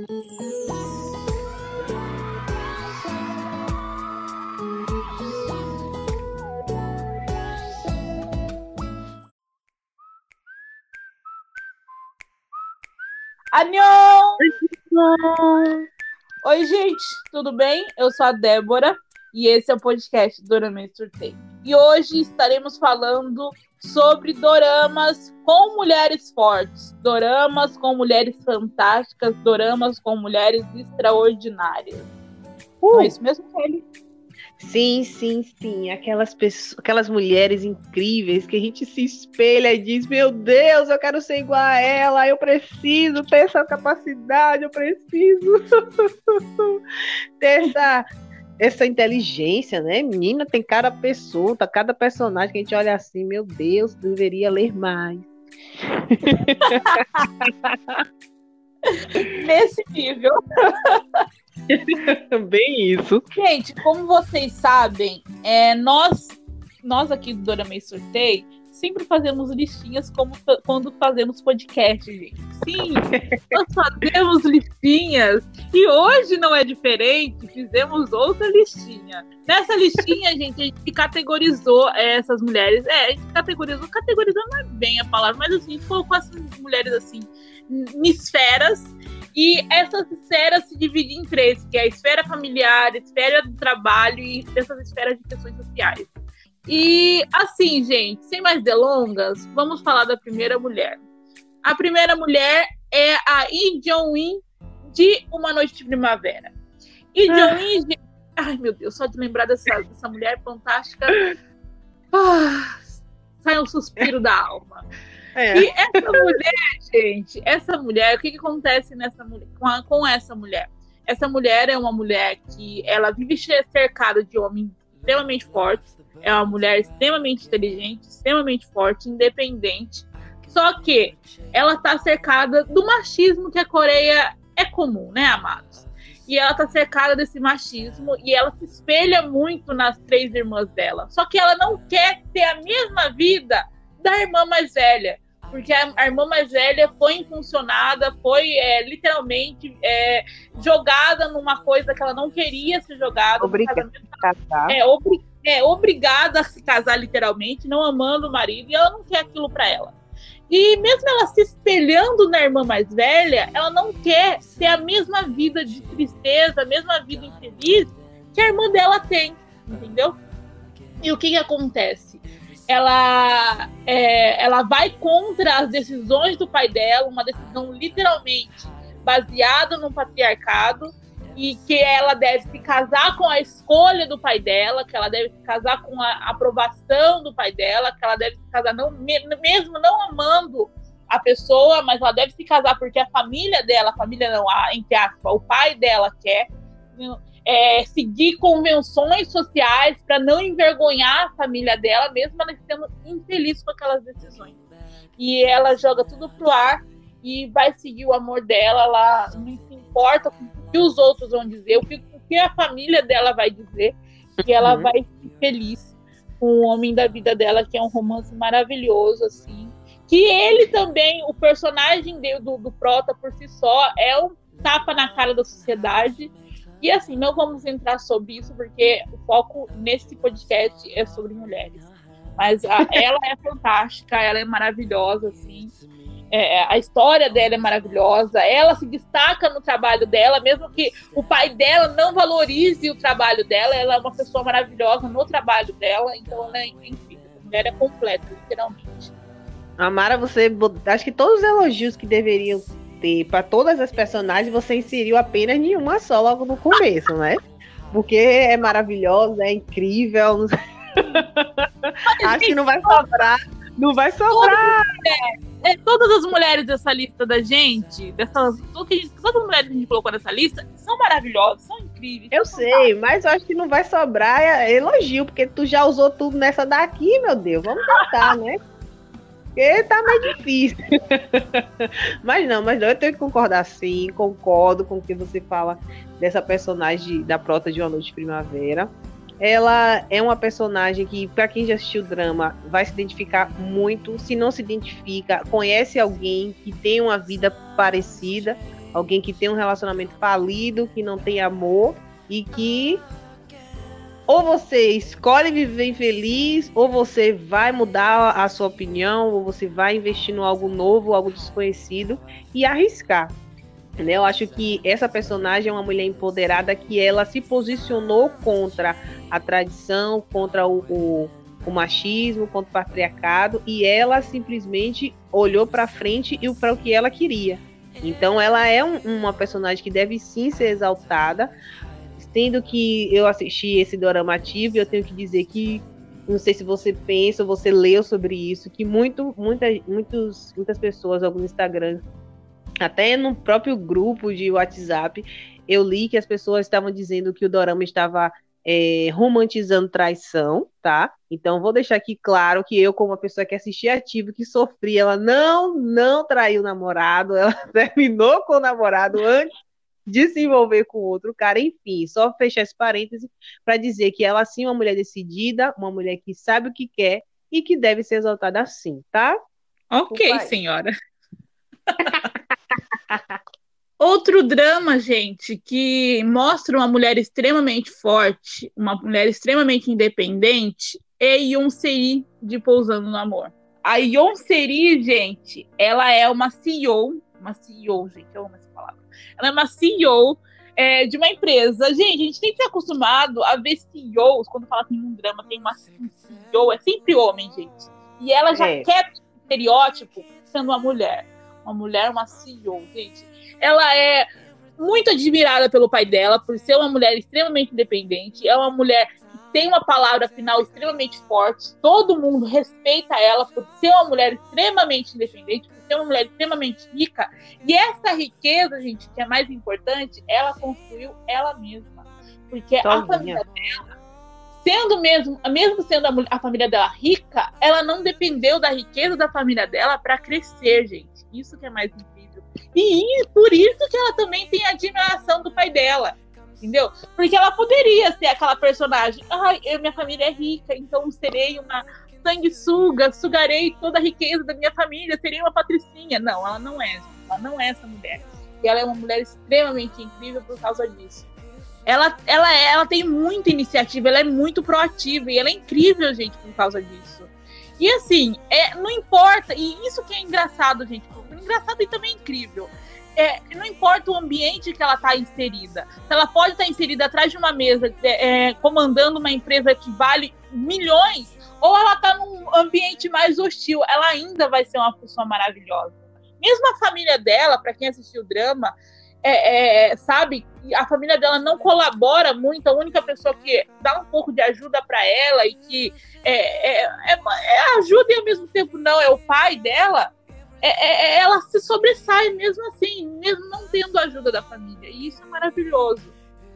Anhão! Oi, gente, tudo bem? Eu sou a Débora e esse é o podcast Dorama Surtei. E hoje estaremos falando sobre doramas com mulheres fortes, doramas com mulheres fantásticas, doramas com mulheres extraordinárias. Uh. Não é isso mesmo, Kelly? Sim, sim, sim. Aquelas pessoas, aquelas mulheres incríveis que a gente se espelha e diz: Meu Deus, eu quero ser igual a ela, eu preciso ter essa capacidade, eu preciso ter essa, essa inteligência, né? Menina, tem cada pessoa, tá cada personagem que a gente olha assim: Meu Deus, deveria ler mais. Nesse nível. Bem isso. Gente, como vocês sabem, é, nós, nós aqui do Dora May Sorteio sempre fazemos listinhas como quando fazemos podcast, gente. Sim, nós fazemos listinhas e hoje não é diferente, fizemos outra listinha. Nessa listinha, gente, a gente categorizou essas mulheres. É, a gente categorizou, categorizou não é bem a palavra, mas assim, a gente colocou essas mulheres assim, em esferas e essas esferas se dividem em três, que é a esfera familiar, a esfera do trabalho e essas esferas de questões sociais. E assim, gente, sem mais delongas, vamos falar da primeira mulher. A primeira mulher é a Lee Jong-in de Uma Noite de Primavera. Lee ah. Jong-in, ai meu Deus, só de lembrar dessa, dessa mulher fantástica, ah, sai um suspiro da alma. É. E essa mulher, gente, essa mulher, o que, que acontece nessa mulher, com, a, com essa mulher? Essa mulher é uma mulher que ela vive cercada de homens extremamente fortes, é uma mulher extremamente inteligente, extremamente forte, independente. Só que ela está cercada do machismo que a Coreia é comum, né, amados? E ela tá cercada desse machismo e ela se espelha muito nas três irmãs dela. Só que ela não quer ter a mesma vida da irmã mais velha. Porque a, a irmã mais velha foi impulsionada, foi é, literalmente é, jogada numa coisa que ela não queria ser jogada. Obrigada. É, obri é, obrigada a se casar literalmente, não amando o marido, e ela não quer aquilo para ela. E mesmo ela se espelhando na irmã mais velha, ela não quer ter a mesma vida de tristeza, a mesma vida infeliz que a irmã dela tem, entendeu? E o que, que acontece? ela, é, ela vai contra as decisões do pai dela, uma decisão literalmente baseada no patriarcado, e que ela deve se casar com a escolha do pai dela, que ela deve se casar com a aprovação do pai dela, que ela deve se casar não, mesmo não amando a pessoa, mas ela deve se casar porque a família dela, a família não, a, entre aspas, o pai dela quer é, seguir convenções sociais para não envergonhar a família dela, mesmo ela sendo infeliz com aquelas decisões. E ela joga tudo pro ar e vai seguir o amor dela, ela não se importa com que os outros vão dizer, o que, o que a família dela vai dizer, que ela uhum. vai ser feliz com o homem da vida dela, que é um romance maravilhoso, assim. Que ele também, o personagem do, do Prota por si só, é um tapa na cara da sociedade e assim, não vamos entrar sobre isso, porque o foco nesse podcast é sobre mulheres. Mas a, ela é fantástica, ela é maravilhosa, assim. É, a história dela é maravilhosa, ela se destaca no trabalho dela, mesmo que o pai dela não valorize o trabalho dela, ela é uma pessoa maravilhosa no trabalho dela, então ela é incrível. A mulher é completa, literalmente. Amara, você acho que todos os elogios que deveriam ter para todas as personagens, você inseriu apenas em uma só logo no começo, né? Porque é maravilhosa, é incrível. Acho que não vai sobrar. Não vai sobrar. É, é, todas as mulheres dessa lista da gente, dessas, todas as mulheres que a gente colocou nessa lista, são maravilhosas, são incríveis. Eu são sei, mas eu acho que não vai sobrar é, elogio, porque tu já usou tudo nessa daqui, meu Deus. Vamos tentar, né? Porque tá mais difícil. mas não, mas não, eu tenho que concordar sim, concordo com o que você fala dessa personagem da Prota de Uma Noite de Primavera. Ela é uma personagem que, para quem já assistiu o drama, vai se identificar muito. Se não se identifica, conhece alguém que tem uma vida parecida alguém que tem um relacionamento falido, que não tem amor e que ou você escolhe viver infeliz, ou você vai mudar a sua opinião, ou você vai investir em algo novo, algo desconhecido e arriscar. Né? Eu acho que essa personagem é uma mulher empoderada que ela se posicionou contra a tradição, contra o, o, o machismo, contra o patriarcado, e ela simplesmente olhou para frente e para o que ela queria. Então ela é um, uma personagem que deve sim ser exaltada, tendo que eu assisti esse dorama ativo, eu tenho que dizer que não sei se você pensa ou você leu sobre isso, que muito, muita, muitos, muitas pessoas, alguns Instagram, até no próprio grupo de WhatsApp, eu li que as pessoas estavam dizendo que o dorama estava é, romantizando traição, tá? Então vou deixar aqui claro que eu, como uma pessoa que assistia ativo, que sofria, ela não, não traiu o namorado, ela terminou com o namorado antes de se envolver com outro cara, enfim, só fechar esse parêntese para dizer que ela sim é uma mulher decidida, uma mulher que sabe o que quer e que deve ser exaltada assim, tá? Ok, senhora. Outro drama, gente, que mostra uma mulher extremamente forte, uma mulher extremamente independente, é Yonsei de Pousando no Amor. A Yonsei, gente, ela é uma CEO, uma CEO, gente, eu amo essa palavra. Ela é uma CEO é, de uma empresa. Gente, a gente tem que ser acostumado a ver CEOs, quando fala que em um drama tem uma CEO, é sempre homem, gente. E ela já é. quer estereótipo sendo uma mulher. Uma mulher, uma CEO, gente. Ela é muito admirada pelo pai dela, por ser uma mulher extremamente independente. É uma mulher tem uma palavra final extremamente forte, todo mundo respeita ela por ser uma mulher extremamente independente, por ser uma mulher extremamente rica. E essa riqueza, gente, que é mais importante, ela construiu ela mesma. Porque a família dela, sendo mesmo, mesmo sendo a, a família dela rica, ela não dependeu da riqueza da família dela para crescer, gente. Isso que é mais incrível. E por isso que ela também tem a admiração do pai dela entendeu? Porque ela poderia ser aquela personagem, ai, ah, minha família é rica, então serei uma sanguessuga, sugarei toda a riqueza da minha família, serei uma patricinha. Não, ela não é, ela não é essa mulher. E ela é uma mulher extremamente incrível por causa disso. Ela, ela, ela tem muita iniciativa, ela é muito proativa e ela é incrível, gente, por causa disso. E assim, é, não importa, e isso que é engraçado, gente, engraçado e também incrível é, não importa o ambiente que ela está inserida. Ela pode estar tá inserida atrás de uma mesa, é, é, comandando uma empresa que vale milhões, ou ela está num ambiente mais hostil, ela ainda vai ser uma pessoa maravilhosa. Mesmo a família dela, para quem assistiu o drama, é, é, sabe, a família dela não colabora muito, a única pessoa que dá um pouco de ajuda para ela e que é, é, é, ajuda e ao mesmo tempo não é o pai dela, é, é, é, ela se sobressai mesmo assim, mesmo não tendo ajuda da família. E isso é maravilhoso.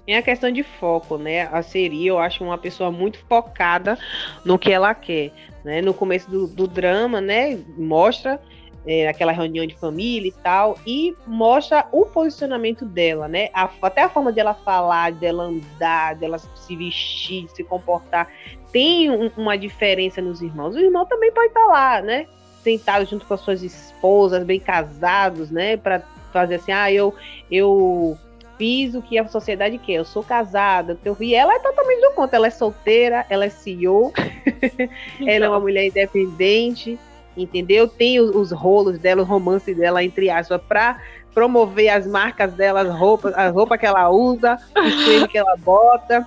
É a questão de foco, né? A Seri, eu acho uma pessoa muito focada no que ela quer. Né? No começo do, do drama, né? Mostra é, aquela reunião de família e tal, e mostra o posicionamento dela, né? A, até a forma dela falar, dela andar, dela se vestir, se comportar, tem um, uma diferença nos irmãos. O irmão também pode estar lá, né? sentados junto com as suas esposas, bem casados, né? Para fazer assim, ah, eu, eu fiz o que a sociedade quer, eu sou casada, eu vi. Ela é totalmente do conta, ela é solteira, ela é CEO, então. ela é uma mulher independente, entendeu? Tem os, os rolos dela, o romance dela, entre aspas, para promover as marcas dela, as roupas, a roupa que ela usa, o creme que ela bota.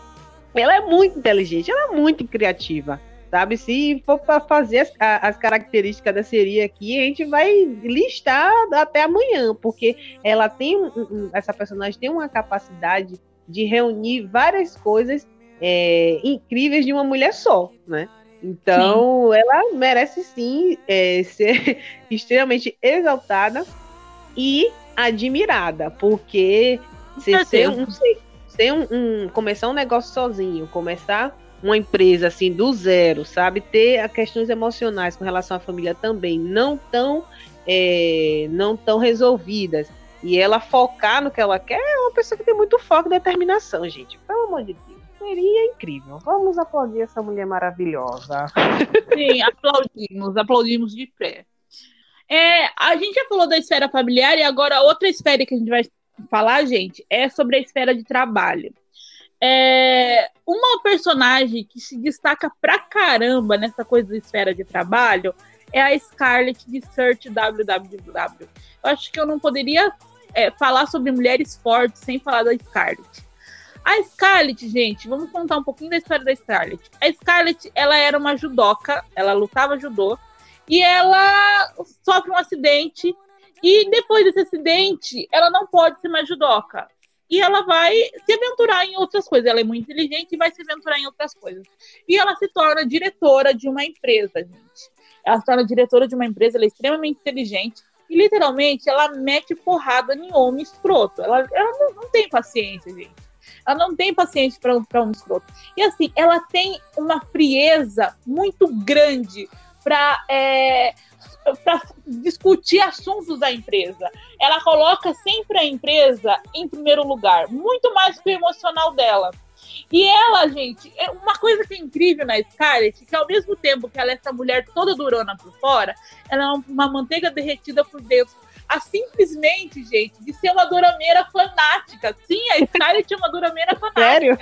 Ela é muito inteligente, ela é muito criativa sabe? Se for para fazer as, as, características da seria aqui, a gente vai listar até amanhã, porque ela tem essa personagem tem uma capacidade de reunir várias coisas é, incríveis de uma mulher só, né? Então, sim. ela merece sim é, ser extremamente exaltada e admirada, porque ser, ser, um, ser um, um, começar um negócio sozinho, começar uma empresa assim do zero, sabe? Ter questões emocionais com relação à família também não tão é, não tão resolvidas e ela focar no que ela quer é uma pessoa que tem muito foco e determinação, gente. Pelo amor de Deus. Seria incrível. Vamos aplaudir essa mulher maravilhosa. Sim, aplaudimos, aplaudimos de pé. É, a gente já falou da esfera familiar e agora outra esfera que a gente vai falar, gente, é sobre a esfera de trabalho. É, uma personagem que se destaca pra caramba nessa coisa da esfera de trabalho é a Scarlett de Search WWW. Eu acho que eu não poderia é, falar sobre mulheres fortes sem falar da Scarlett. A Scarlett, gente, vamos contar um pouquinho da história da Scarlett. A Scarlett, ela era uma judoca, ela lutava judô, e ela sofre um acidente, e depois desse acidente, ela não pode ser mais judoca e ela vai se aventurar em outras coisas. Ela é muito inteligente e vai se aventurar em outras coisas. E ela se torna diretora de uma empresa, gente. Ela se torna diretora de uma empresa, ela é extremamente inteligente e literalmente ela mete porrada em homem escroto. Ela, ela não, não tem paciência, gente. Ela não tem paciência para um escroto. E assim, ela tem uma frieza muito grande para é, para discutir assuntos da empresa. Ela coloca sempre a empresa em primeiro lugar, muito mais que o emocional dela. E ela, gente, é uma coisa que é incrível na Scarlett, que ao mesmo tempo que ela é essa mulher toda durona por fora, ela é uma manteiga derretida por dentro a simplesmente, gente, de ser uma dorameira fanática. Sim, a Scarlett é uma dorameira fanática. Sério?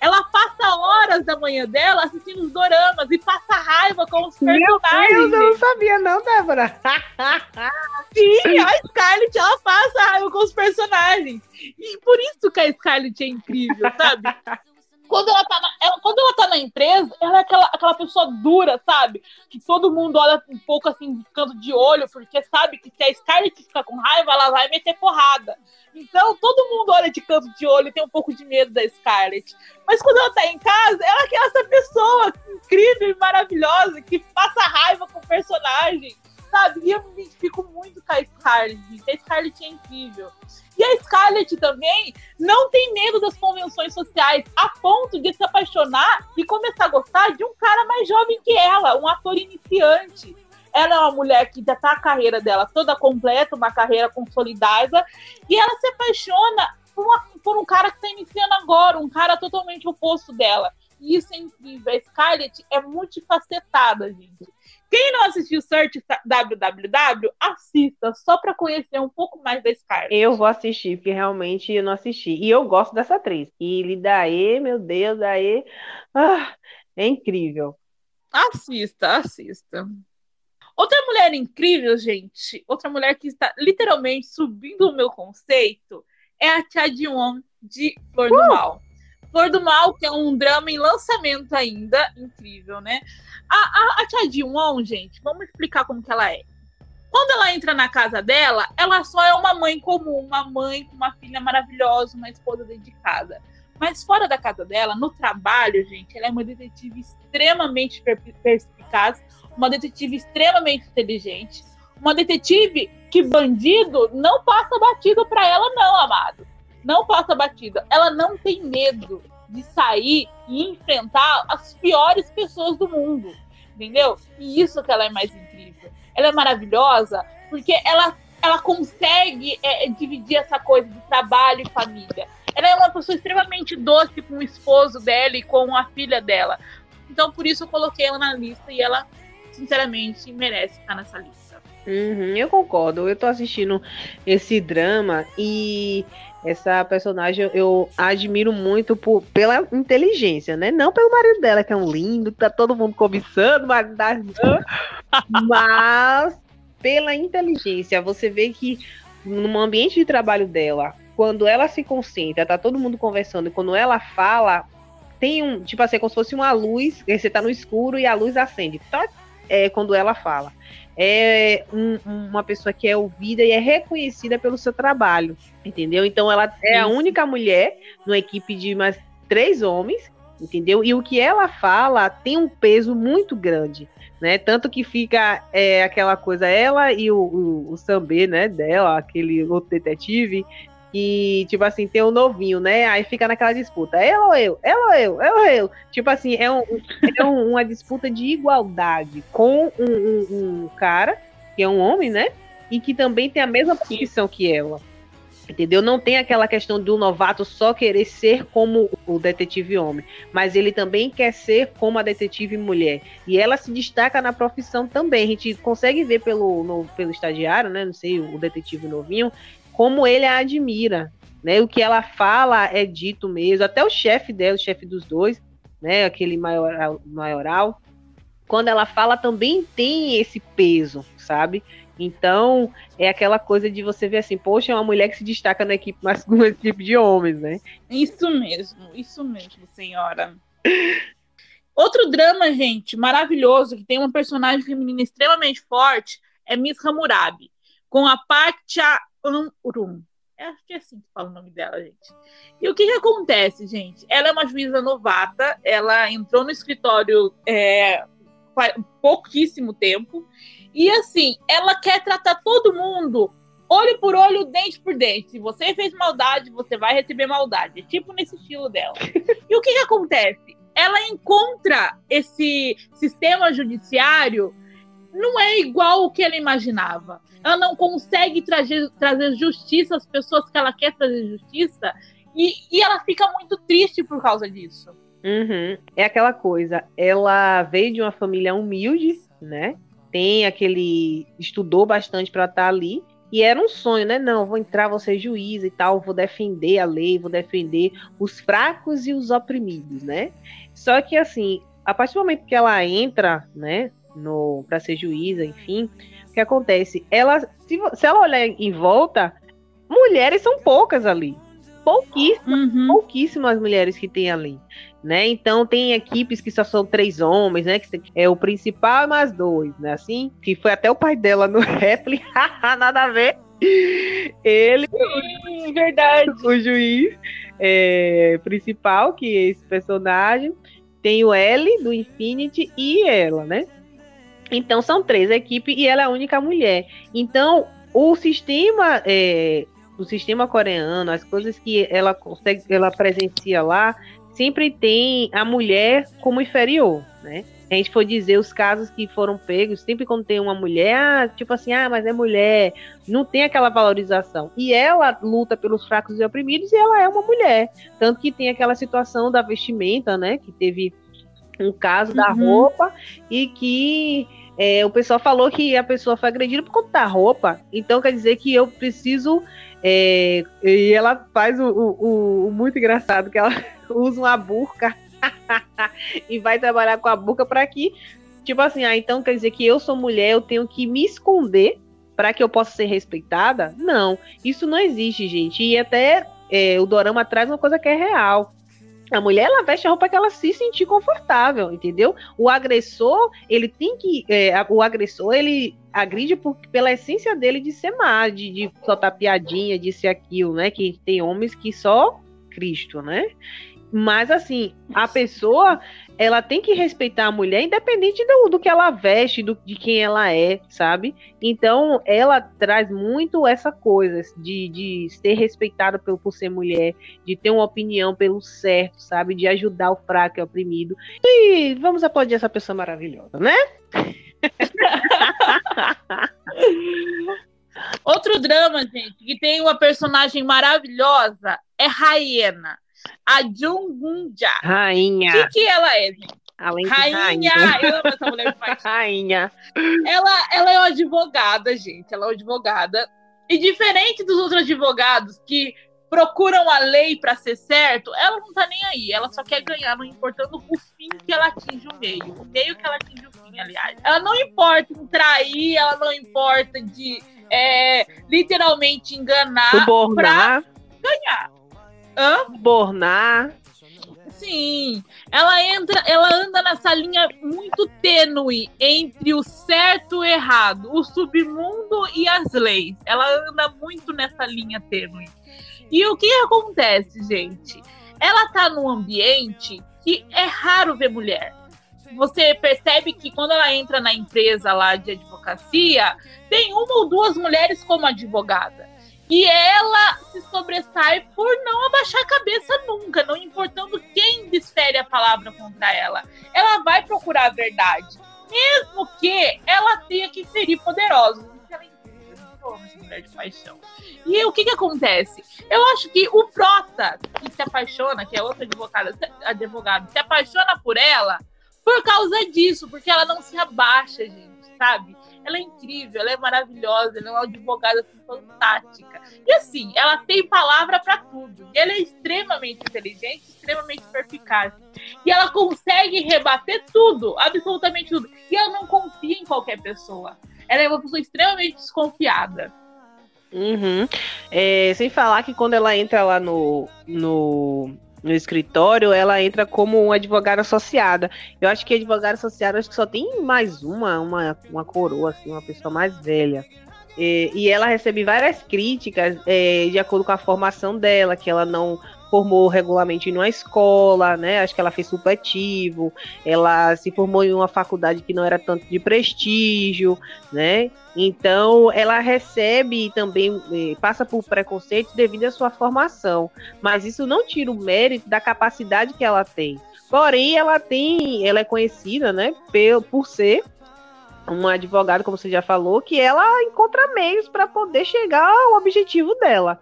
Ela passa horas da manhã dela assistindo os doramas e passa raiva com os personagens. Meu Deus, eu não sabia não, Débora. Sim, a Scarlett, ela passa raiva com os personagens. E por isso que a Scarlett é incrível, sabe? quando ela tá na, ela, quando ela tá na empresa, ela é aquela, aquela pessoa dura, sabe? Que todo mundo olha um pouco assim, de canto de olho, porque sabe que se a Scarlett ficar com raiva, ela vai meter porrada. Então, todo mundo olha de canto de olho e tem um pouco de medo da Scarlett. Mas quando ela tá em casa, ela é essa pessoa incrível e maravilhosa que passa raiva com o personagem, sabe? E eu me identifico muito com a Scarlett. A Scarlett é incrível. E a Scarlett também não tem medo das convenções sociais, a ponto de se apaixonar e começar a gostar de um cara mais jovem que ela, um ator iniciante. Ela é uma mulher que já tá a carreira dela toda completa, uma carreira consolidada, e ela se apaixona por, uma, por um cara que está iniciando agora, um cara totalmente oposto dela. E isso é incrível. A Scarlett é multifacetada, gente. Quem não assistiu Search WWW, assista, só para conhecer um pouco mais da Scarlett. Eu vou assistir, porque realmente eu não assisti. E eu gosto dessa atriz. E Lidaê, meu Deus, daí. Ah, é incrível. Assista, assista. Outra mulher incrível, gente, outra mulher que está literalmente subindo o meu conceito é a Tia Dion de Flor uh! do Mal. Flor do Mal, que é um drama em lançamento ainda, incrível, né? A, a, a Tia Dion, gente, vamos explicar como que ela é. Quando ela entra na casa dela, ela só é uma mãe comum, uma mãe com uma filha maravilhosa, uma esposa dedicada. Mas fora da casa dela, no trabalho, gente, ela é uma detetive extremamente perspicaz, uma detetive extremamente inteligente, uma detetive que bandido não passa batido para ela, não, amado. Não passa batido. Ela não tem medo de sair e enfrentar as piores pessoas do mundo, entendeu? E isso que ela é mais incrível. Ela é maravilhosa porque ela, ela consegue é, dividir essa coisa de trabalho e família. Ela é uma pessoa extremamente doce com o esposo dela e com a filha dela. Então, por isso eu coloquei ela na lista e ela, sinceramente, merece estar nessa lista. Uhum, eu concordo. Eu tô assistindo esse drama e essa personagem eu admiro muito por, pela inteligência, né? Não pelo marido dela, que é um lindo, tá todo mundo cobiçando, mas, mas pela inteligência. Você vê que no ambiente de trabalho dela, quando ela se concentra, tá todo mundo conversando, e quando ela fala, tem um, tipo assim, é como se fosse uma luz, você tá no escuro e a luz acende. Tá, é quando ela fala é um, uma pessoa que é ouvida e é reconhecida pelo seu trabalho, entendeu? Então ela é a única mulher numa equipe de mais três homens, entendeu? E o que ela fala tem um peso muito grande, né? Tanto que fica é, aquela coisa, ela e o, o, o Sambê, né, dela, aquele outro detetive, que, tipo assim, tem um novinho, né? Aí fica naquela disputa, ela ou eu, ela ou eu, ela ou eu. Tipo assim, é, um, é um, uma disputa de igualdade com um, um, um, cara, que é um homem, né? E que também tem a mesma profissão que ela. Entendeu? Não tem aquela questão do novato só querer ser como o detetive homem, mas ele também quer ser como a detetive mulher. E ela se destaca na profissão também. A gente consegue ver pelo, no, pelo estagiário, né? Não sei, o detetive novinho, como ele a admira, né? O que ela fala é dito mesmo. Até o chefe dela, o chefe dos dois, né? Aquele maioral, maioral, quando ela fala também tem esse peso, sabe? Então, é aquela coisa de você ver assim, poxa, é uma mulher que se destaca na equipe masculina, esse tipo de homens, né? Isso mesmo, isso mesmo, senhora. Outro drama, gente, maravilhoso, que tem uma personagem feminina extremamente forte, é Miss Hammurabi, com a Pacha Urum. É, acho que é assim que fala o nome dela, gente. E o que, que acontece, gente? Ela é uma juíza novata, ela entrou no escritório é, pouquíssimo tempo, e assim, ela quer tratar todo mundo olho por olho, dente por dente. Se você fez maldade, você vai receber maldade. É tipo nesse estilo dela. e o que, que acontece? Ela encontra esse sistema judiciário não é igual o que ela imaginava. Ela não consegue trazer, trazer justiça às pessoas que ela quer trazer justiça e, e ela fica muito triste por causa disso. Uhum. É aquela coisa, ela veio de uma família humilde, né? Tem aquele. estudou bastante para estar tá ali. E era um sonho, né? Não, vou entrar, vou ser juiz e tal, vou defender a lei, vou defender os fracos e os oprimidos, né? Só que assim, a partir do momento que ela entra, né, no para ser juíza, enfim, o que acontece? Ela, se, se ela olhar em volta, mulheres são poucas ali. Pouquíssimas, uhum. pouquíssimas mulheres que tem ali, né? Então tem equipes que só são três homens, né? Que é o principal mais dois, né? Assim, que foi até o pai dela no rap, nada a ver. Ele, Sim, verdade. o juiz é, principal, que é esse personagem, tem o L do Infinity e ela, né? Então são três equipes e ela é a única mulher. Então o sistema, é, o sistema coreano, as coisas que ela consegue, ela presencia lá, sempre tem a mulher como inferior, né? a gente for dizer os casos que foram pegos, sempre quando tem uma mulher, ah, tipo assim, ah, mas é mulher, não tem aquela valorização. E ela luta pelos fracos e oprimidos e ela é uma mulher. Tanto que tem aquela situação da vestimenta, né? Que teve um caso da uhum. roupa e que é, o pessoal falou que a pessoa foi agredida por conta da roupa. Então quer dizer que eu preciso. É, e ela faz o, o, o, muito engraçado, que ela usa uma burca e vai trabalhar com a burca para que. Tipo assim, ah, então quer dizer que eu sou mulher, eu tenho que me esconder para que eu possa ser respeitada? Não, isso não existe, gente. E até é, o Dorama traz uma coisa que é real. A mulher ela veste a roupa que ela se sentir confortável, entendeu? O agressor, ele tem que. É, o agressor, ele agride por, pela essência dele de ser má, de, de soltar piadinha, de ser aquilo, né? Que tem homens que só Cristo, né? Mas assim, a pessoa ela tem que respeitar a mulher, independente do, do que ela veste, do, de quem ela é, sabe? Então, ela traz muito essa coisa de, de ser respeitada por, por ser mulher, de ter uma opinião pelo certo, sabe? De ajudar o fraco e o oprimido. E vamos aplaudir essa pessoa maravilhosa, né? Outro drama, gente, que tem uma personagem maravilhosa é Raena a Jungunja. Rainha. O que, que ela é, gente? Além rainha. rainha. Eu amo essa mulher de Rainha. Ela, ela é uma advogada, gente. Ela é uma advogada. E diferente dos outros advogados que procuram a lei para ser certo, ela não tá nem aí. Ela só quer ganhar, não importando o fim que ela atinge o meio. O meio que ela atinge o fim, aliás. Ela não importa em trair, ela não importa de é, literalmente enganar pra ganhar. Hã? Bornar. Sim, ela entra, ela anda nessa linha muito tênue entre o certo e o errado, o submundo e as leis. Ela anda muito nessa linha tênue. E o que acontece, gente? Ela tá num ambiente que é raro ver mulher. Você percebe que quando ela entra na empresa lá de advocacia, tem uma ou duas mulheres como advogada. E ela se sobressai por não abaixar a cabeça nunca, não importando quem desfere a palavra contra ela. Ela vai procurar a verdade, mesmo que ela tenha que ferir poderosos. É mulher de paixão. E o que que acontece? Eu acho que o Prota, que se apaixona, que é outro advogado, advogado, se apaixona por ela por causa disso, porque ela não se abaixa, gente sabe? Ela é incrível, ela é maravilhosa, ela é uma advogada assim, fantástica. E assim, ela tem palavra para tudo. E ela é extremamente inteligente, extremamente perspicaz. E ela consegue rebater tudo, absolutamente tudo. E ela não confia em qualquer pessoa. Ela é uma pessoa extremamente desconfiada. Uhum. É, sem falar que quando ela entra lá no, no, no escritório, ela entra como uma advogada associada. Eu acho que advogada associada acho que só tem mais uma, uma, uma coroa, assim, uma pessoa mais velha. E, e ela recebe várias críticas é, de acordo com a formação dela, que ela não formou regularmente em uma escola, né? Acho que ela fez supletivo, ela se formou em uma faculdade que não era tanto de prestígio, né? Então, ela recebe também, eh, passa por preconceito devido à sua formação, mas isso não tira o mérito da capacidade que ela tem. Porém, ela tem, ela é conhecida, né, por ser uma advogada, como você já falou, que ela encontra meios para poder chegar ao objetivo dela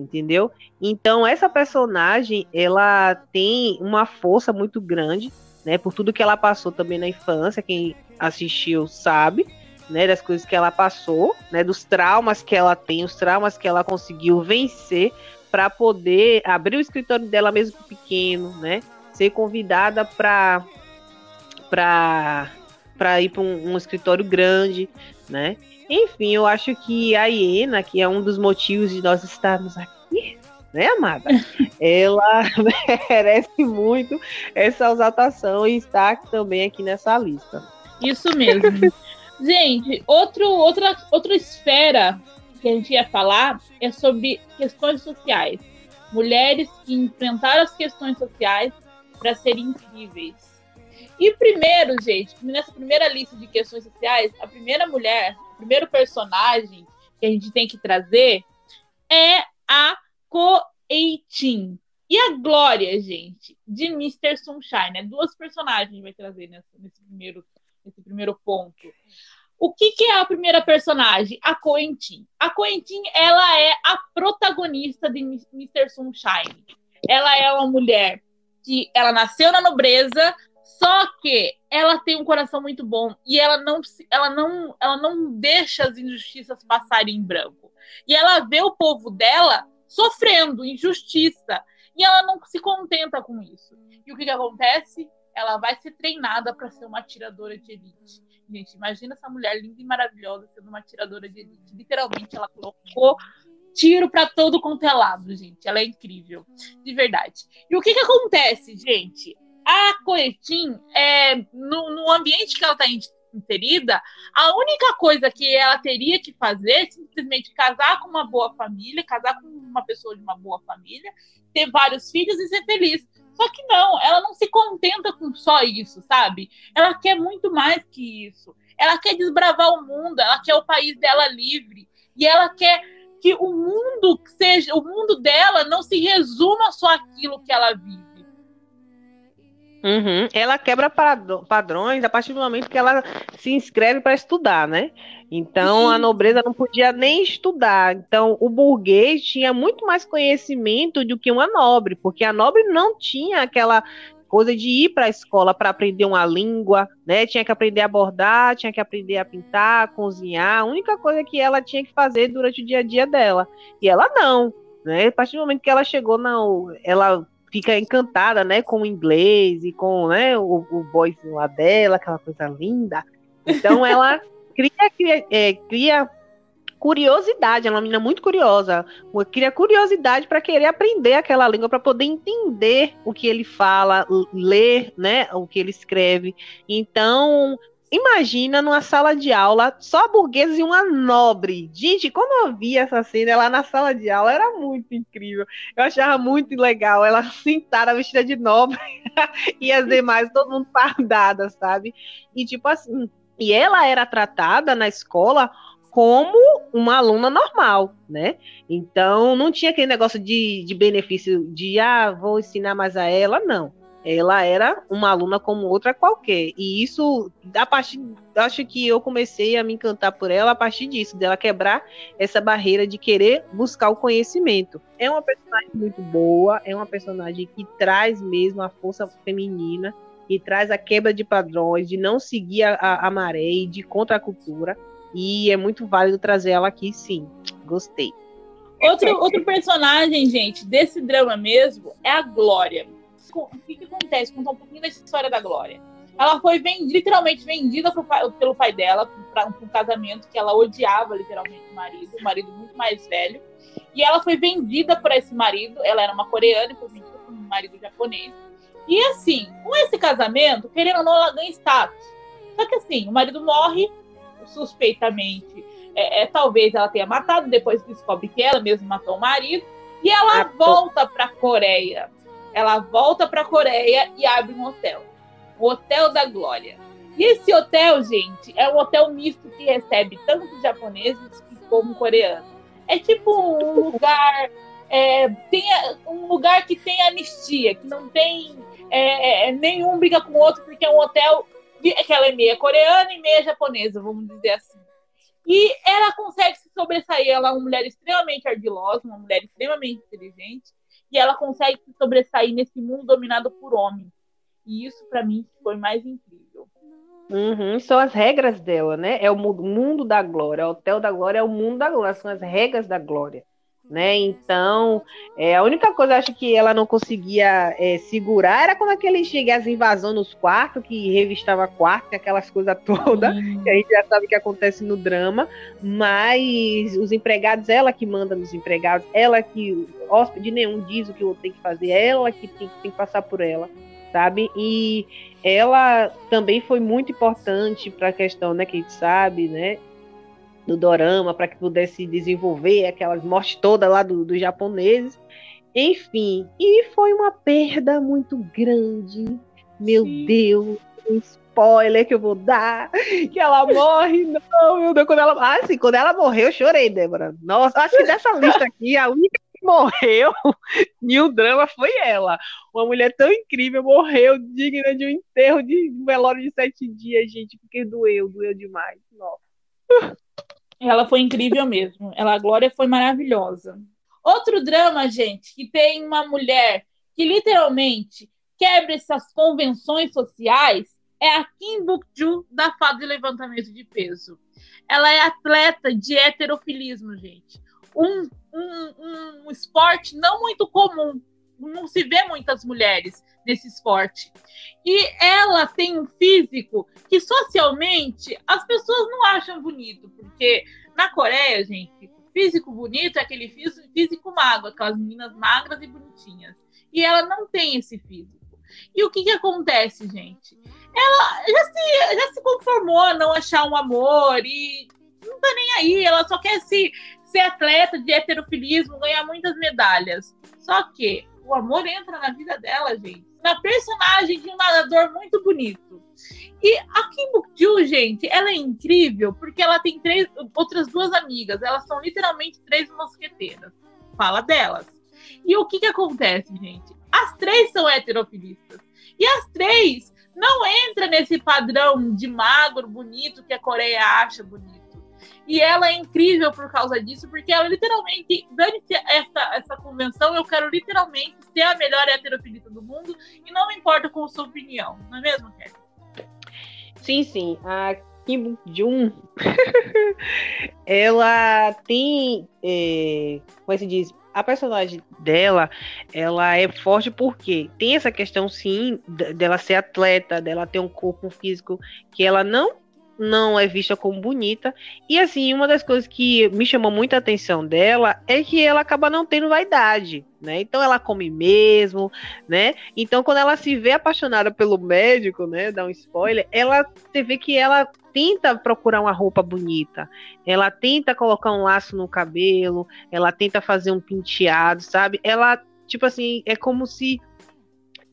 entendeu? Então essa personagem, ela tem uma força muito grande, né, por tudo que ela passou também na infância, quem assistiu sabe, né, das coisas que ela passou, né, dos traumas que ela tem, os traumas que ela conseguiu vencer para poder abrir o escritório dela mesmo pequeno, né, ser convidada para para para ir para um, um escritório grande, né? Enfim, eu acho que a hiena, que é um dos motivos de nós estarmos aqui, né, amada? Ela merece muito essa exaltação e está também aqui nessa lista. Isso mesmo. gente, outro, outra, outra esfera que a gente ia falar é sobre questões sociais. Mulheres que enfrentaram as questões sociais para serem incríveis. E primeiro, gente, nessa primeira lista de questões sociais, a primeira mulher, primeiro personagem que a gente tem que trazer é a Ko-Eitin. E a Glória, gente, de Mr. Sunshine. Né? Duas personagens vai trazer nesse, primeiro, nesse primeiro ponto. O que, que, é a primeira personagem? A Coentin. A Coentin, ela é a protagonista de Mr. Sunshine. Ela é uma mulher que ela nasceu na nobreza, só que ela tem um coração muito bom e ela não, ela não, ela não deixa as injustiças passarem em branco. E ela vê o povo dela sofrendo injustiça e ela não se contenta com isso. E o que, que acontece? Ela vai ser treinada para ser uma atiradora de elite. Gente, imagina essa mulher linda e maravilhosa sendo uma atiradora de elite. Literalmente, ela colocou tiro para todo quanto é lado, gente. Ela é incrível, de verdade. E o que, que acontece, gente? A Coetim, é, no, no ambiente que ela está inserida, a única coisa que ela teria que fazer é simplesmente casar com uma boa família, casar com uma pessoa de uma boa família, ter vários filhos e ser feliz. Só que não, ela não se contenta com só isso, sabe? Ela quer muito mais que isso. Ela quer desbravar o mundo, ela quer o país dela livre e ela quer que o mundo seja, o mundo dela não se resuma só aquilo que ela vive. Uhum. Ela quebra padrões a partir do momento que ela se inscreve para estudar, né? Então Sim. a nobreza não podia nem estudar. Então o burguês tinha muito mais conhecimento do que uma nobre, porque a nobre não tinha aquela coisa de ir para a escola para aprender uma língua, né? Tinha que aprender a bordar, tinha que aprender a pintar, a cozinhar. A única coisa que ela tinha que fazer durante o dia a dia dela. E ela não, né? A partir do momento que ela chegou na, ela fica encantada, né, com o inglês e com, né, o, o boyzinho lá dela, aquela coisa linda. Então ela cria, cria, é, cria curiosidade, ela é uma menina muito curiosa, cria curiosidade para querer aprender aquela língua, para poder entender o que ele fala, ler, né, o que ele escreve. Então, Imagina numa sala de aula só burgueses e uma nobre. Gente, quando eu vi essa cena lá na sala de aula, era muito incrível. Eu achava muito legal ela sentada vestida de nobre e as demais, todo mundo fardada, sabe? E tipo assim, e ela era tratada na escola como uma aluna normal, né? Então não tinha aquele negócio de, de benefício de ah, vou ensinar mais a ela, não ela era uma aluna como outra qualquer. E isso, a partir, acho que eu comecei a me encantar por ela a partir disso, dela quebrar essa barreira de querer buscar o conhecimento. É uma personagem muito boa, é uma personagem que traz mesmo a força feminina, e traz a quebra de padrões, de não seguir a, a maré e de contra a cultura. E é muito válido trazer ela aqui, sim. Gostei. Outro, outro personagem, gente, desse drama mesmo é a Glória. O que, que acontece? Contar um pouquinho da história da Glória. Ela foi vendida, literalmente vendida pelo pai dela para um casamento que ela odiava literalmente o marido, um marido muito mais velho. E ela foi vendida por esse marido. Ela era uma coreana e foi vendida por um marido japonês. E assim, com esse casamento, querendo ou não, ela ganha status. Só que assim, o marido morre suspeitamente é, é, talvez ela tenha matado, depois descobre que ela mesma matou o marido, e ela volta para a Coreia. Ela volta para a Coreia e abre um hotel. O Hotel da Glória. E esse hotel, gente, é um hotel misto que recebe tanto japoneses como coreanos. É tipo um lugar. É, tem um lugar que tem anistia, que não tem é, é nenhum briga com o outro, porque é um hotel que ela é meia coreana e meia japonesa, vamos dizer assim. E ela consegue se sobressair. Ela é uma mulher extremamente ardilosa, uma mulher extremamente inteligente, e ela consegue se sobressair nesse mundo dominado por homens. E isso, para mim, foi mais incrível. Uhum, são as regras dela, né? É o mundo da glória. O Hotel da Glória é o mundo da glória, são as regras da glória né? Então, é, a única coisa acho que ela não conseguia é, segurar era quando aquele chega as invasões nos quartos, que revistava quarto, aquelas coisas todas, uhum. que a gente já sabe que acontece no drama, mas os empregados, ela que manda nos empregados, ela que hóspede nenhum diz o que o outro tem que fazer, ela que tem, tem que passar por ela, sabe? E ela também foi muito importante para a questão, né, que a gente sabe, né, do dorama para que pudesse desenvolver aquelas mortes todas lá dos do japoneses. Enfim, e foi uma perda muito grande. Meu Sim. Deus, um spoiler que eu vou dar, que ela morre, não, meu Deus, quando ela, ah, sim, quando ela morreu, eu chorei, Débora. Nossa, acho que dessa lista aqui, a única que morreu em um drama foi ela. Uma mulher tão incrível morreu, digna de um enterro de um velório de sete dias, gente, porque doeu, doeu demais. Nossa. Ela foi incrível mesmo. Ela, a Glória foi maravilhosa. Outro drama, gente, que tem uma mulher que literalmente quebra essas convenções sociais é a Kim Buk-ju da fada de levantamento de peso. Ela é atleta de heterofilismo, gente. Um, um, um esporte não muito comum. Não se vê muitas mulheres nesse esporte. E ela tem um físico que socialmente as pessoas não acham bonito, porque na Coreia, gente, físico bonito é aquele físico magro, aquelas meninas magras e bonitinhas. E ela não tem esse físico. E o que, que acontece, gente? Ela já se, já se conformou a não achar um amor e não tá nem aí, ela só quer se, ser atleta de heterofilismo, ganhar muitas medalhas. Só que o amor entra na vida dela, gente na personagem de um nadador muito bonito. E a Kim Buk-ju, gente, ela é incrível porque ela tem três outras duas amigas. Elas são literalmente três mosqueteiras. Fala delas. E o que que acontece, gente? As três são heterofilistas. E as três não entram nesse padrão de magro, bonito que a Coreia acha bonito. E ela é incrível por causa disso, porque ela literalmente, dane-se essa, essa convenção, eu quero literalmente ser a melhor heterofilista do mundo e não me importa com a sua opinião, não é mesmo, Kevin? Sim, sim. A Kim Jun, ela tem, é, como é que se diz, a personagem dela, ela é forte porque tem essa questão sim dela ser atleta, dela ter um corpo físico que ela não não é vista como bonita. E assim, uma das coisas que me chamou muita atenção dela é que ela acaba não tendo vaidade, né? Então ela come mesmo, né? Então quando ela se vê apaixonada pelo médico, né, dá um spoiler, ela você vê que ela tenta procurar uma roupa bonita. Ela tenta colocar um laço no cabelo, ela tenta fazer um penteado, sabe? Ela tipo assim, é como se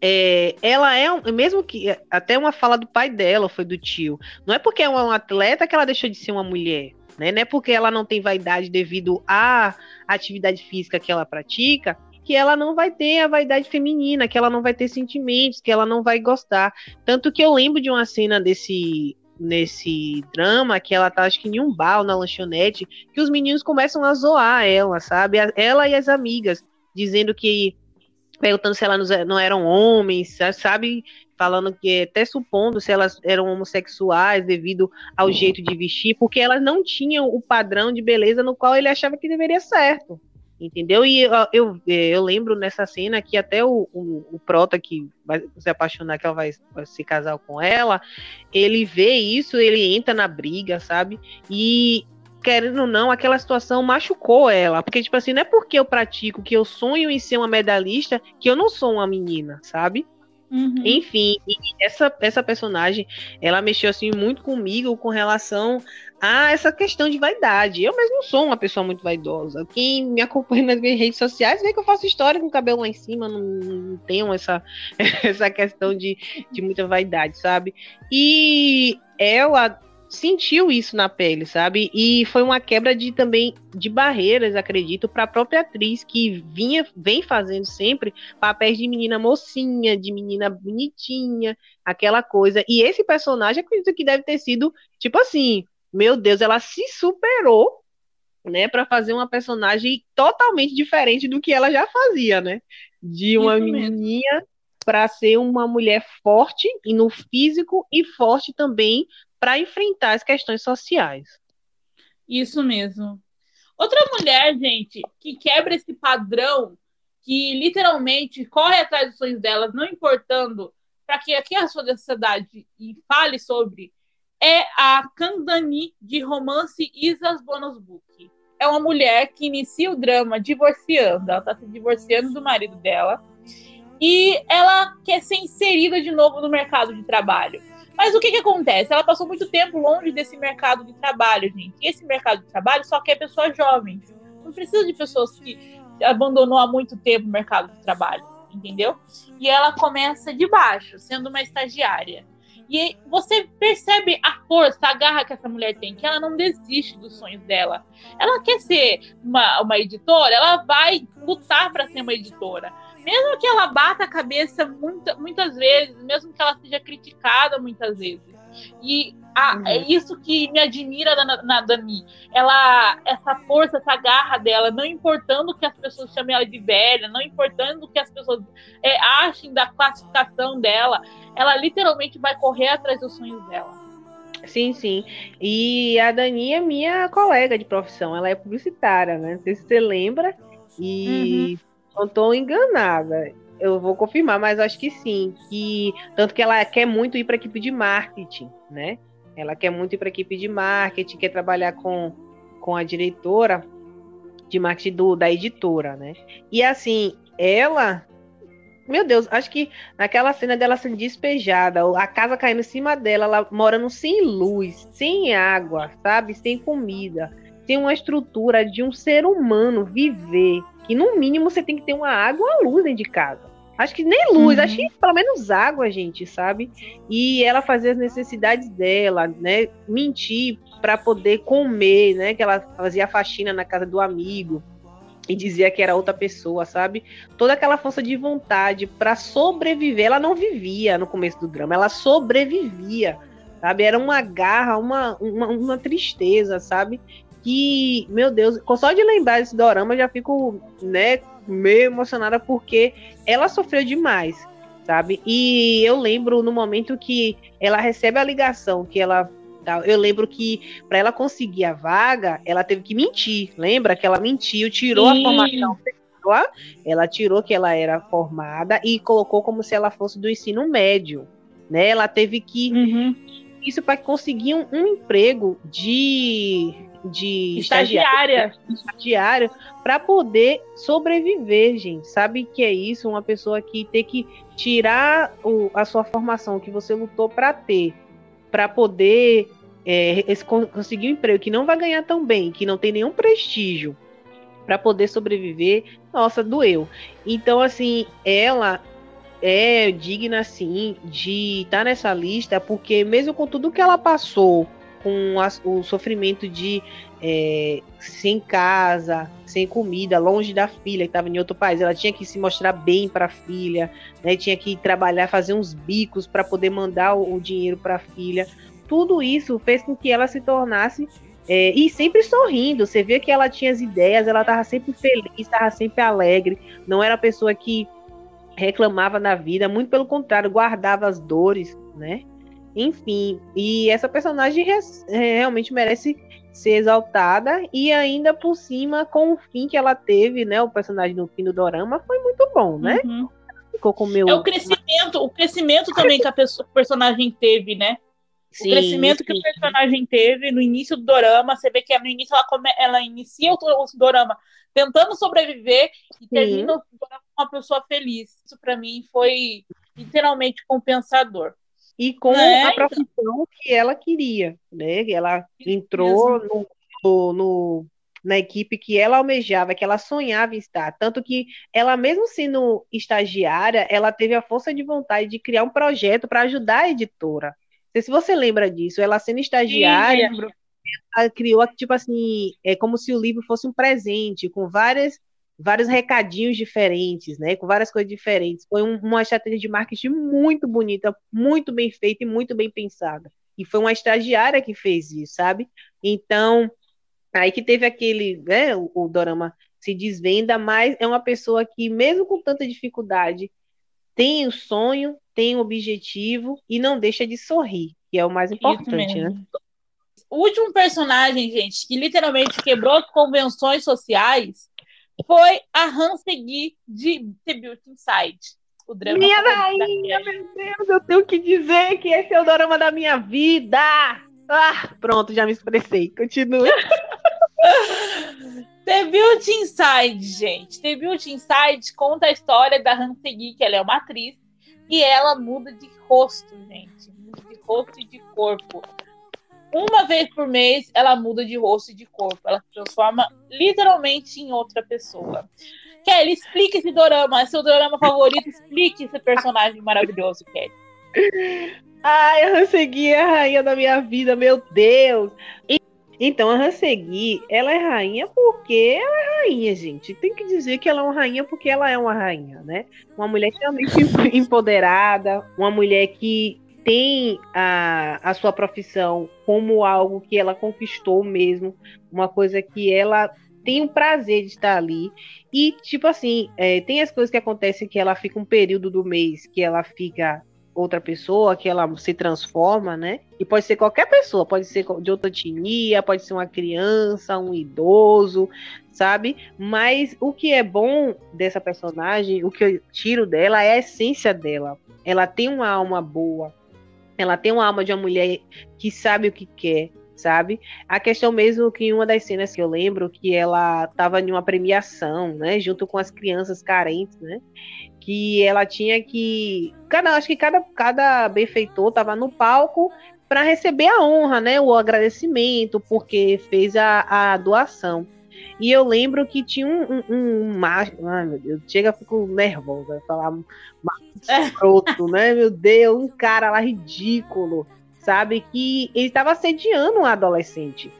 é, ela é, mesmo que até uma fala do pai dela foi do tio, não é porque é um atleta que ela deixou de ser uma mulher, né? Não é porque ela não tem vaidade devido à atividade física que ela pratica que ela não vai ter a vaidade feminina, que ela não vai ter sentimentos, que ela não vai gostar. Tanto que eu lembro de uma cena desse nesse drama que ela tá acho que em um bar na lanchonete, que os meninos começam a zoar ela, sabe? Ela e as amigas, dizendo que perguntando se elas não eram homens, sabe? falando que até supondo se elas eram homossexuais devido ao jeito de vestir, porque elas não tinham o padrão de beleza no qual ele achava que deveria certo. Entendeu? E eu, eu, eu lembro nessa cena que até o, o, o, Prota, que vai se apaixonar, que ela vai, vai, se casar com ela, ele vê isso, ele entra na briga, sabe? E querendo ou não, aquela situação machucou ela. Porque, tipo assim, não é porque eu pratico, que eu sonho em ser uma medalhista, que eu não sou uma menina, sabe? Uhum. Enfim, essa, essa personagem, ela mexeu assim muito comigo com relação a essa questão de vaidade. Eu mesmo não sou uma pessoa muito vaidosa. Quem me acompanha nas minhas redes sociais vê que eu faço história com o cabelo lá em cima, não, não tenho essa, essa questão de, de muita vaidade, sabe? E ela sentiu isso na pele, sabe? E foi uma quebra de também de barreiras, acredito, para a própria atriz que vinha vem fazendo sempre papéis de menina mocinha, de menina bonitinha, aquela coisa. E esse personagem acredito que deve ter sido tipo assim, meu Deus, ela se superou, né, para fazer uma personagem totalmente diferente do que ela já fazia, né? De uma menininha para ser uma mulher forte e no físico e forte também para enfrentar as questões sociais. Isso mesmo. Outra mulher, gente, que quebra esse padrão, que literalmente corre atrás dos sonhos delas, não importando para que aqui a sociedade e fale sobre, é a Kandani de romance Isas Bonus Book. É uma mulher que inicia o drama divorciando, ela está se divorciando do marido dela, e ela quer ser inserida de novo no mercado de trabalho. Mas o que, que acontece? Ela passou muito tempo longe desse mercado de trabalho, gente. E esse mercado de trabalho só quer pessoas jovens. Não precisa de pessoas que abandonou há muito tempo o mercado de trabalho, entendeu? E ela começa de baixo, sendo uma estagiária. E você percebe a força, a garra que essa mulher tem, que ela não desiste dos sonhos dela. Ela quer ser uma, uma editora, ela vai lutar para ser uma editora mesmo que ela bata a cabeça muita, muitas vezes, mesmo que ela seja criticada muitas vezes. E a, uhum. é isso que me admira na, na Dani. Ela, essa força, essa garra dela, não importando que as pessoas chamem ela de velha, não importando que as pessoas é, achem da classificação dela, ela literalmente vai correr atrás dos sonhos dela. Sim, sim. E a Dani é minha colega de profissão, ela é publicitária, né? Não sei se você lembra. E uhum não estou enganada. Eu vou confirmar, mas acho que sim. Que tanto que ela quer muito ir para a equipe de marketing, né? Ela quer muito ir para a equipe de marketing, quer trabalhar com, com a diretora de marketing do, da editora, né? E assim, ela meu Deus, acho que naquela cena dela sendo despejada, a casa caindo em cima dela, ela morando sem luz, sem água, sabe? Sem comida, sem uma estrutura de um ser humano viver que no mínimo você tem que ter uma água e uma luz dentro de casa. Acho que nem luz, uhum. acho que pelo menos água, gente, sabe? E ela fazia as necessidades dela, né? Mentir para poder comer, né? Que ela fazia faxina na casa do amigo e dizia que era outra pessoa, sabe? Toda aquela força de vontade para sobreviver. Ela não vivia no começo do drama, ela sobrevivia, sabe? Era uma garra, uma, uma, uma tristeza, sabe? Que, meu Deus, só de lembrar desse dorama eu já fico, né, meio emocionada porque ela sofreu demais, sabe? E eu lembro no momento que ela recebe a ligação, que ela eu lembro que para ela conseguir a vaga, ela teve que mentir. Lembra que ela mentiu, tirou Sim. a formação dela, ela tirou que ela era formada e colocou como se ela fosse do ensino médio, né? Ela teve que uhum. isso para conseguir um, um emprego de de estagiária, estagiário para poder sobreviver, gente. Sabe que é isso? Uma pessoa que tem que tirar o, a sua formação que você lutou para ter, para poder é, conseguir um emprego que não vai ganhar tão bem, que não tem nenhum prestígio, para poder sobreviver. Nossa, doeu. Então, assim, ela é digna, sim, de estar tá nessa lista, porque mesmo com tudo que ela passou, com a, o sofrimento de é, sem casa, sem comida, longe da filha que estava em outro país. Ela tinha que se mostrar bem para a filha, né? tinha que trabalhar, fazer uns bicos para poder mandar o, o dinheiro para a filha. Tudo isso fez com que ela se tornasse é, e sempre sorrindo. Você vê que ela tinha as ideias, ela estava sempre feliz, estava sempre alegre. Não era a pessoa que reclamava da vida, muito pelo contrário, guardava as dores, né? Enfim, e essa personagem realmente merece ser exaltada e ainda por cima com o fim que ela teve, né? O personagem no fim do dorama foi muito bom, né? Uhum. Ficou com o meu. É o crescimento, o crescimento também que a pessoa, o personagem teve, né? Sim, o crescimento sim. que o personagem teve no início do dorama, você vê que no início ela, come, ela inicia o, o dorama tentando sobreviver e termina o dorama com uma pessoa feliz. Isso para mim foi literalmente compensador e com né? a profissão que ela queria, né? Ela entrou no, no, no, na equipe que ela almejava, que ela sonhava estar. Tanto que ela, mesmo sendo estagiária, ela teve a força de vontade de criar um projeto para ajudar a editora. Não sei se você lembra disso. Ela sendo estagiária, Sim, ela criou, tipo assim, é como se o livro fosse um presente, com várias vários recadinhos diferentes, né? Com várias coisas diferentes. Foi um, uma estratégia de marketing muito bonita, muito bem feita e muito bem pensada. E foi uma estagiária que fez isso, sabe? Então, aí que teve aquele, né? O, o Dorama se desvenda, mas é uma pessoa que, mesmo com tanta dificuldade, tem o sonho, tem o objetivo e não deixa de sorrir, que é o mais importante, né? O último personagem, gente, que literalmente quebrou as convenções sociais foi a Hansegui de The Beauty Inside. O drama minha rainha, meu Deus, eu tenho que dizer que esse é o drama da minha vida. Ah, pronto, já me expressei. Continue. The Beauty Inside, gente. The Beauty Inside conta a história da Hansegui, que ela é uma atriz, e ela muda de rosto, gente. Muda de rosto e de corpo uma vez por mês ela muda de rosto e de corpo. Ela se transforma literalmente em outra pessoa. Kelly, explique esse dorama. É seu dorama favorito. Explique esse personagem maravilhoso, Kelly. Ai, a Hansegui é a rainha da minha vida, meu Deus. E, então, a Hansegui, ela é rainha porque ela é rainha, gente. Tem que dizer que ela é uma rainha porque ela é uma rainha, né? Uma mulher extremamente empoderada, uma mulher que tem a, a sua profissão como algo que ela conquistou mesmo, uma coisa que ela tem o prazer de estar ali. E, tipo assim, é, tem as coisas que acontecem que ela fica um período do mês que ela fica outra pessoa, que ela se transforma, né? E pode ser qualquer pessoa, pode ser de outra etnia, pode ser uma criança, um idoso, sabe? Mas o que é bom dessa personagem, o que eu tiro dela é a essência dela. Ela tem uma alma boa, ela tem uma alma de uma mulher que sabe o que quer, sabe? A questão mesmo que uma das cenas que eu lembro que ela estava em uma premiação, né, junto com as crianças carentes, né? Que ela tinha que, cada acho que cada cada benfeitor estava no palco para receber a honra, né, o agradecimento porque fez a, a doação. E eu lembro que tinha um, um, um macho. Ai, meu Deus, chega, fico nervosa. Falar macho né? Meu Deus, um cara lá ridículo, sabe? Que ele estava assediando um adolescente.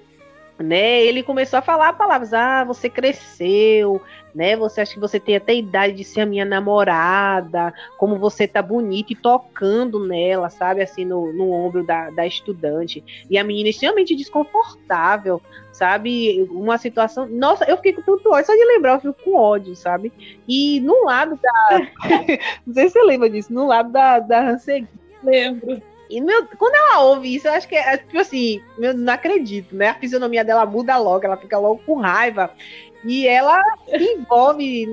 Né, ele começou a falar palavras, ah, você cresceu, né? Você acha que você tem até idade de ser a minha namorada, como você tá bonita e tocando nela, sabe? Assim, no, no ombro da, da estudante. E a menina extremamente desconfortável, sabe? Uma situação. Nossa, eu fiquei com tanto ódio, só de lembrar, eu fico com ódio, sabe? E no lado da. não sei se você lembra disso, no lado da, da Hansegui. Lembro. E meu, quando ela ouve isso, eu acho que é tipo assim, eu não acredito, né? A fisionomia dela muda logo, ela fica logo com raiva. E ela se envolve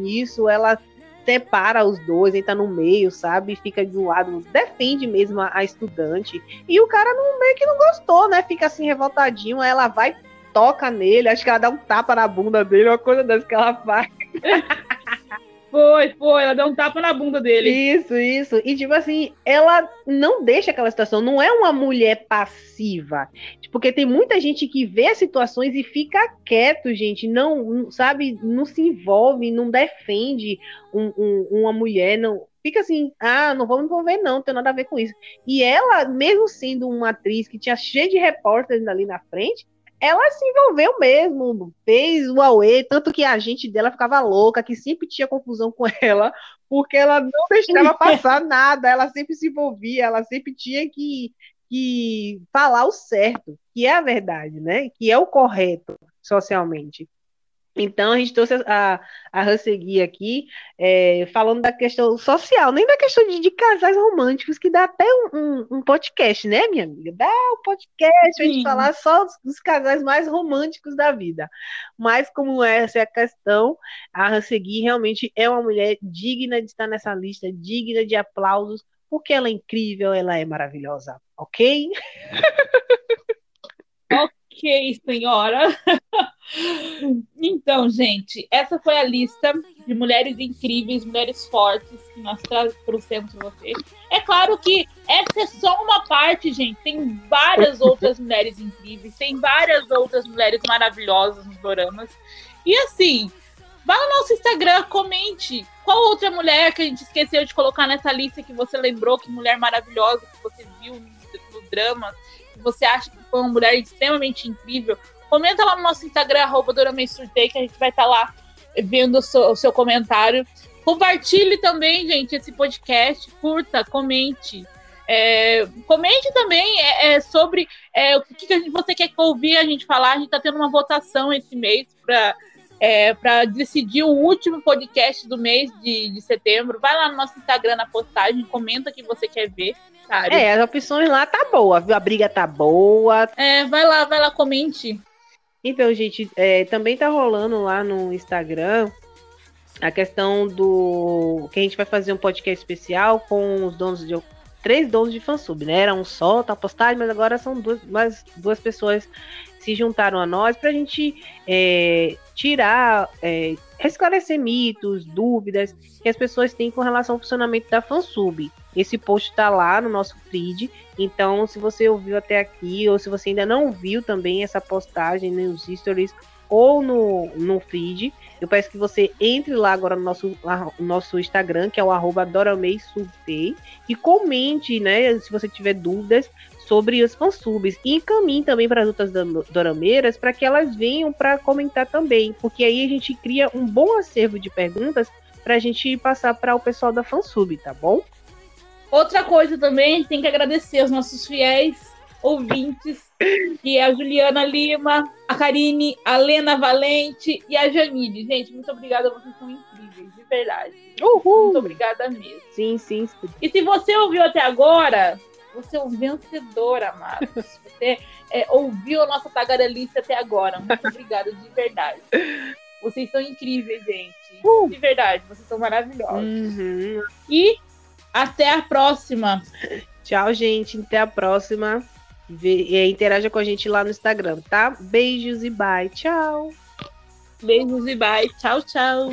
nisso, ela separa os dois, entra no meio, sabe? Fica de um lado, defende mesmo a, a, estudante. E o cara não, meio que não gostou, né? Fica assim revoltadinho, ela vai, toca nele, acho que ela dá um tapa na bunda dele, uma coisa dessa que ela faz. Foi, foi, ela deu um tapa na bunda dele. Isso, isso. E tipo assim, ela não deixa aquela situação, não é uma mulher passiva. Porque tem muita gente que vê as situações e fica quieto, gente, não, sabe, não se envolve, não defende um, um, uma mulher, não, fica assim, ah, não vou me envolver não, não tem nada a ver com isso. E ela, mesmo sendo uma atriz que tinha cheio de repórteres ali na frente, ela se envolveu mesmo, fez o Aue, tanto que a gente dela ficava louca, que sempre tinha confusão com ela, porque ela não deixava passar nada, ela sempre se envolvia, ela sempre tinha que, que falar o certo, que é a verdade, né? Que é o correto socialmente. Então, a gente trouxe a, a Hansegui aqui, é, falando da questão social, nem da questão de, de casais românticos, que dá até um, um, um, podcast, né, minha amiga? Dá um podcast para a gente falar só dos, dos, casais mais românticos da vida. Mas, como essa é a questão, a Hansegui realmente é uma mulher digna de estar nessa lista, digna de aplausos, porque ela é incrível, ela é maravilhosa, ok? Ok, senhora. então, gente, essa foi a lista de mulheres incríveis, mulheres fortes que nós trouxemos para vocês. É claro que essa é só uma parte, gente. Tem várias outras mulheres incríveis, tem várias outras mulheres maravilhosas nos doramas. E assim, vá no nosso Instagram, comente qual outra mulher que a gente esqueceu de colocar nessa lista que você lembrou, que mulher maravilhosa que você viu no drama você acha que foi uma mulher extremamente incrível, comenta lá no nosso Instagram, arroba que a gente vai estar tá lá vendo o seu, o seu, comentário. Compartilhe também, gente, esse podcast, curta, comente. É, comente também é, é sobre é, o que, que você quer ouvir a gente falar. A gente está tendo uma votação esse mês para é, para decidir o último podcast do mês de, de setembro. Vai lá no nosso Instagram na postagem, comenta o que você quer ver. É, as opções lá tá boa, viu? A briga tá boa. É, vai lá, vai lá, comente. Então, gente, é, também tá rolando lá no Instagram a questão do que a gente vai fazer um podcast especial com os donos de três donos de fansub, né? Era um só, tá postagem, mas agora são duas, mais duas pessoas se juntaram a nós para a gente é, tirar, é, esclarecer mitos, dúvidas que as pessoas têm com relação ao funcionamento da fansub. Esse post está lá no nosso feed, então se você ouviu até aqui, ou se você ainda não viu também essa postagem nos stories ou no, no feed, eu peço que você entre lá agora no nosso, nosso Instagram, que é o arroba e comente, né, se você tiver dúvidas sobre os fansubs. E encaminhe também para as outras dorameiras para que elas venham para comentar também, porque aí a gente cria um bom acervo de perguntas para a gente passar para o pessoal da fansub, tá bom? Outra coisa também, tem que agradecer aos nossos fiéis ouvintes, que é a Juliana Lima, a Karine, a Lena Valente e a Janine. Gente, muito obrigada, vocês são incríveis, de verdade. Uhul. Muito obrigada mesmo. Sim, sim, sim. E se você ouviu até agora, você é um vencedor, amado. Você é, ouviu a nossa tagarelice até agora. Muito obrigada, de verdade. Vocês são incríveis, gente. Uh. De verdade, vocês são maravilhosos. Uhum. E até a próxima. Tchau, gente. Até a próxima. E interaja com a gente lá no Instagram, tá? Beijos e bye. Tchau. Beijos e bye. Tchau, tchau.